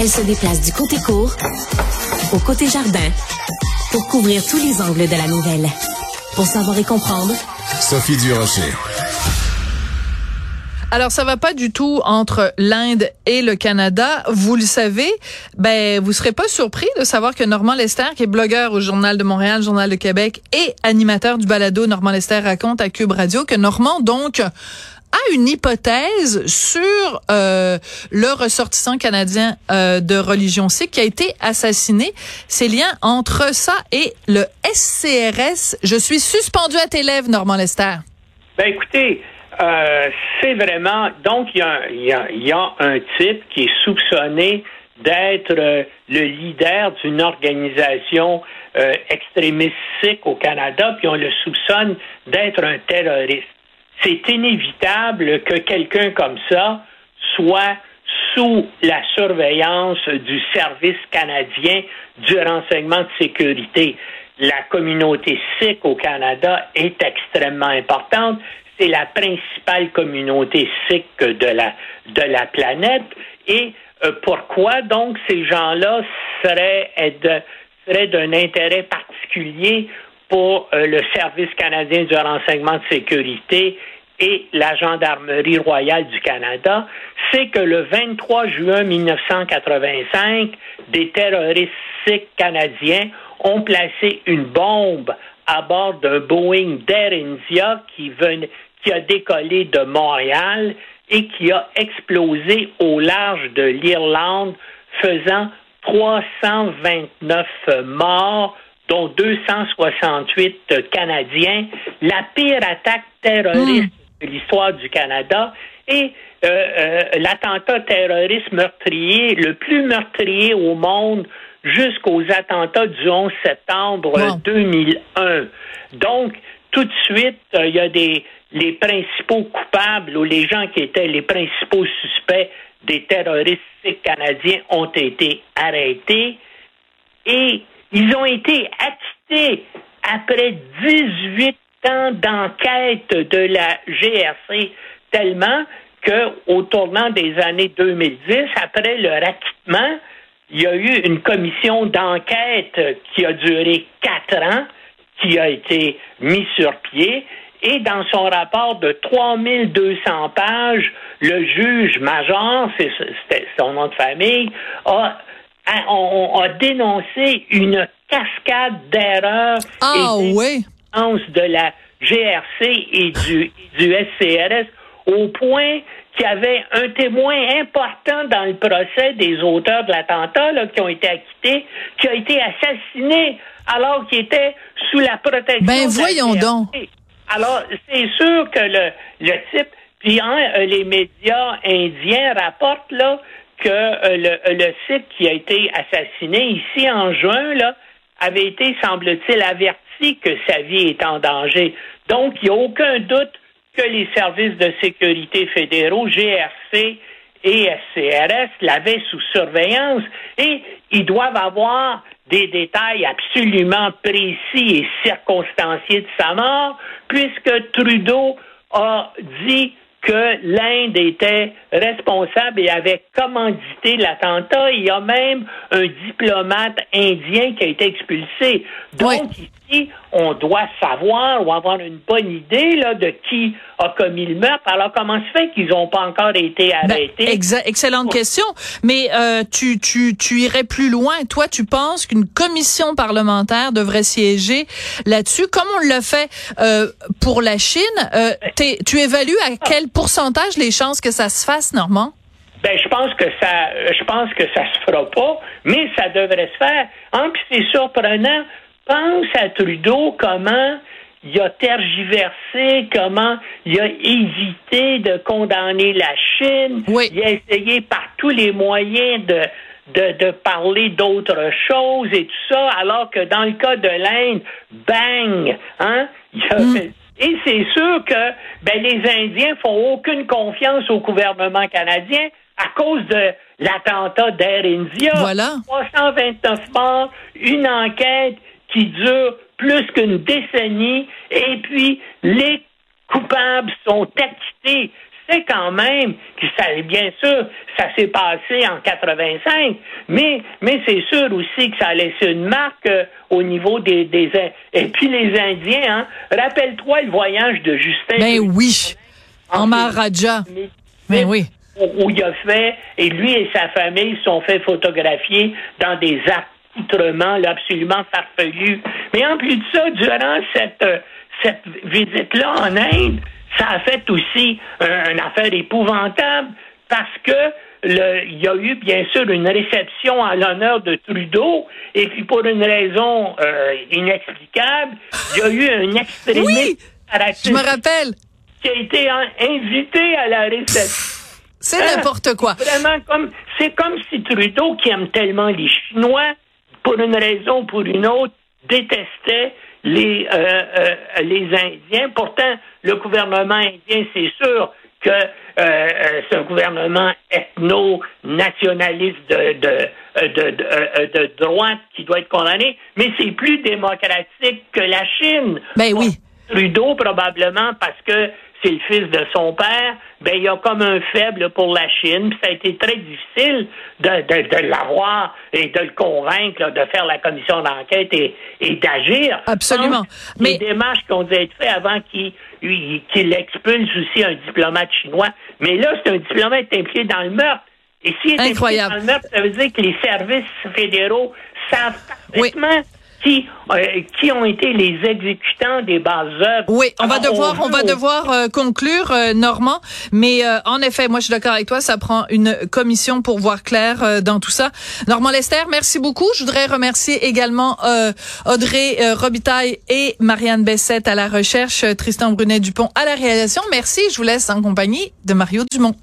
Elle se déplace du côté court au côté jardin pour couvrir tous les angles de la nouvelle. Pour savoir et comprendre, Sophie Durocher. Alors, ça va pas du tout entre l'Inde et le Canada. Vous le savez, ben, vous serez pas surpris de savoir que Normand Lester, qui est blogueur au Journal de Montréal, Journal de Québec et animateur du balado Normand Lester raconte à Cube Radio, que Normand, donc, a une hypothèse sur euh, le ressortissant canadien euh, de religion sikh qui a été assassiné. Ces liens entre ça et le SCRS. Je suis suspendu à tes lèvres, Normand Lester. Ben écoutez, euh, c'est vraiment. Donc, il y a, y, y a, un type qui est soupçonné d'être euh, le leader d'une organisation euh, extrémiste au Canada, puis on le soupçonne d'être un terroriste. C'est inévitable que quelqu'un comme ça soit sous la surveillance du service canadien du renseignement de sécurité. La communauté sikh au Canada est extrêmement importante c'est la principale communauté sikh de la, de la planète. Et euh, pourquoi donc ces gens-là seraient, seraient d'un intérêt particulier pour euh, le Service canadien du renseignement de sécurité et la Gendarmerie royale du Canada, c'est que le 23 juin 1985, des terroristes canadiens ont placé une bombe à bord d'un Boeing d'Air India qui, a décollé de Montréal et qui a explosé au large de l'Irlande, faisant 329 morts, dont 268 Canadiens, la pire attaque terroriste de l'histoire du Canada et euh, euh, l'attentat terroriste meurtrier, le plus meurtrier au monde jusqu'aux attentats du 11 septembre 2001. Donc, tout de suite, euh, il y a des les principaux coupables ou les gens qui étaient les principaux suspects des terroristes canadiens ont été arrêtés et ils ont été acquittés après 18 ans d'enquête de la GRC tellement que au tournant des années 2010, après leur acquittement, il y a eu une commission d'enquête qui a duré quatre ans, qui a été mise sur pied et dans son rapport de 3200 pages, le juge major, c'est son nom de famille, a, a, dénoncé une cascade d'erreurs ah, et oui. De la GRC et du, du SCRS au point qu'il y avait un témoin important dans le procès des auteurs de l'attentat qui ont été acquittés, qui a été assassiné alors qu'il était sous la protection. Ben voyons donc. Alors, c'est sûr que le, le type, puis hein, euh, les médias indiens rapportent là que euh, le, le site qui a été assassiné ici en juin là avait été, semble-t-il, averti que sa vie est en danger. Donc, il n'y a aucun doute que les services de sécurité fédéraux, GRC et SCRS, l'avaient sous surveillance et ils doivent avoir des détails absolument précis et circonstanciés de sa mort, puisque Trudeau a dit que l'Inde était responsable et avait commandité l'attentat. Il y a même un diplomate indien qui a été expulsé. Donc, ici, on doit savoir ou avoir une bonne idée là, de qui a commis le meurtre. Alors, comment se fait qu'ils n'ont pas encore été ben, arrêtés? excellente question. Mais euh, tu, tu, tu irais plus loin. Toi, tu penses qu'une commission parlementaire devrait siéger là-dessus, comme on l'a fait euh, pour la Chine. Euh, tu évalues à quel pourcentage les chances que ça se fasse, Normand? Ben, je pense que ça, je pense que ça se fera pas, mais ça devrait se faire. En plus, c'est surprenant pense à Trudeau comment il a tergiversé, comment il a hésité de condamner la Chine. Il a essayé par tous les moyens de, de, parler d'autres choses et tout ça, alors que dans le cas de l'Inde, bang, hein, mm. Et c'est sûr que ben, les Indiens font aucune confiance au gouvernement canadien à cause de l'attentat d'Air India. Voilà. 329 morts, une enquête qui dure plus qu'une décennie, et puis les coupables sont acquittés. Sait quand même que ça, bien sûr, ça s'est passé en 85, mais, mais c'est sûr aussi que ça a laissé une marque euh, au niveau des, des, et puis les Indiens, hein. Rappelle-toi le voyage de Justin. Ben oui. En Maharaja. Ben oui. Où, il a fait, et lui et sa famille sont fait photographier dans des accoutrements absolument farfelus. Mais en plus de ça, durant cette, euh, cette visite-là en Inde, ça a fait aussi une affaire épouvantable parce que il y a eu bien sûr une réception à l'honneur de Trudeau et puis pour une raison euh, inexplicable, il y a eu un extrémiste oui, je me rappelle qui a été invité à la réception. C'est hein? n'importe quoi. Vraiment comme c'est comme si Trudeau qui aime tellement les Chinois pour une raison ou pour une autre détestait les, euh, euh, les Indiens. Pourtant, le gouvernement indien, c'est sûr que euh, c'est un gouvernement ethno-nationaliste de, de, de, de, droite qui doit être condamné, mais c'est plus démocratique que la Chine. Ben oui. Trudeau, probablement, parce que c'est le fils de son père, ben il y a comme un faible pour la Chine. ça a été très difficile de, de, de l'avoir et de le convaincre de faire la commission d'enquête et, et d'agir. Absolument. Mais les démarches qui ont dû être faites avant qu'il qu'il expulse aussi un diplomate chinois. Mais là, c'est un diplomate impliqué dans le meurtre. Et s'il est impliqué dans le meurtre, ça veut dire que les services fédéraux savent parfaitement qui, euh, qui ont été les exécutants des bases œuvres. Oui, on va devoir, on, va devoir euh, conclure, euh, Normand. Mais en effet, moi, je suis d'accord avec toi. Ça prend une commission pour voir clair dans tout ça. Normand Lester, merci beaucoup. Je voudrais remercier également Audrey Robitaille et Marianne Bessette à la recherche, Tristan Brunet Dupont à la réalisation. Merci. Je vous laisse en compagnie de Mario Dumont.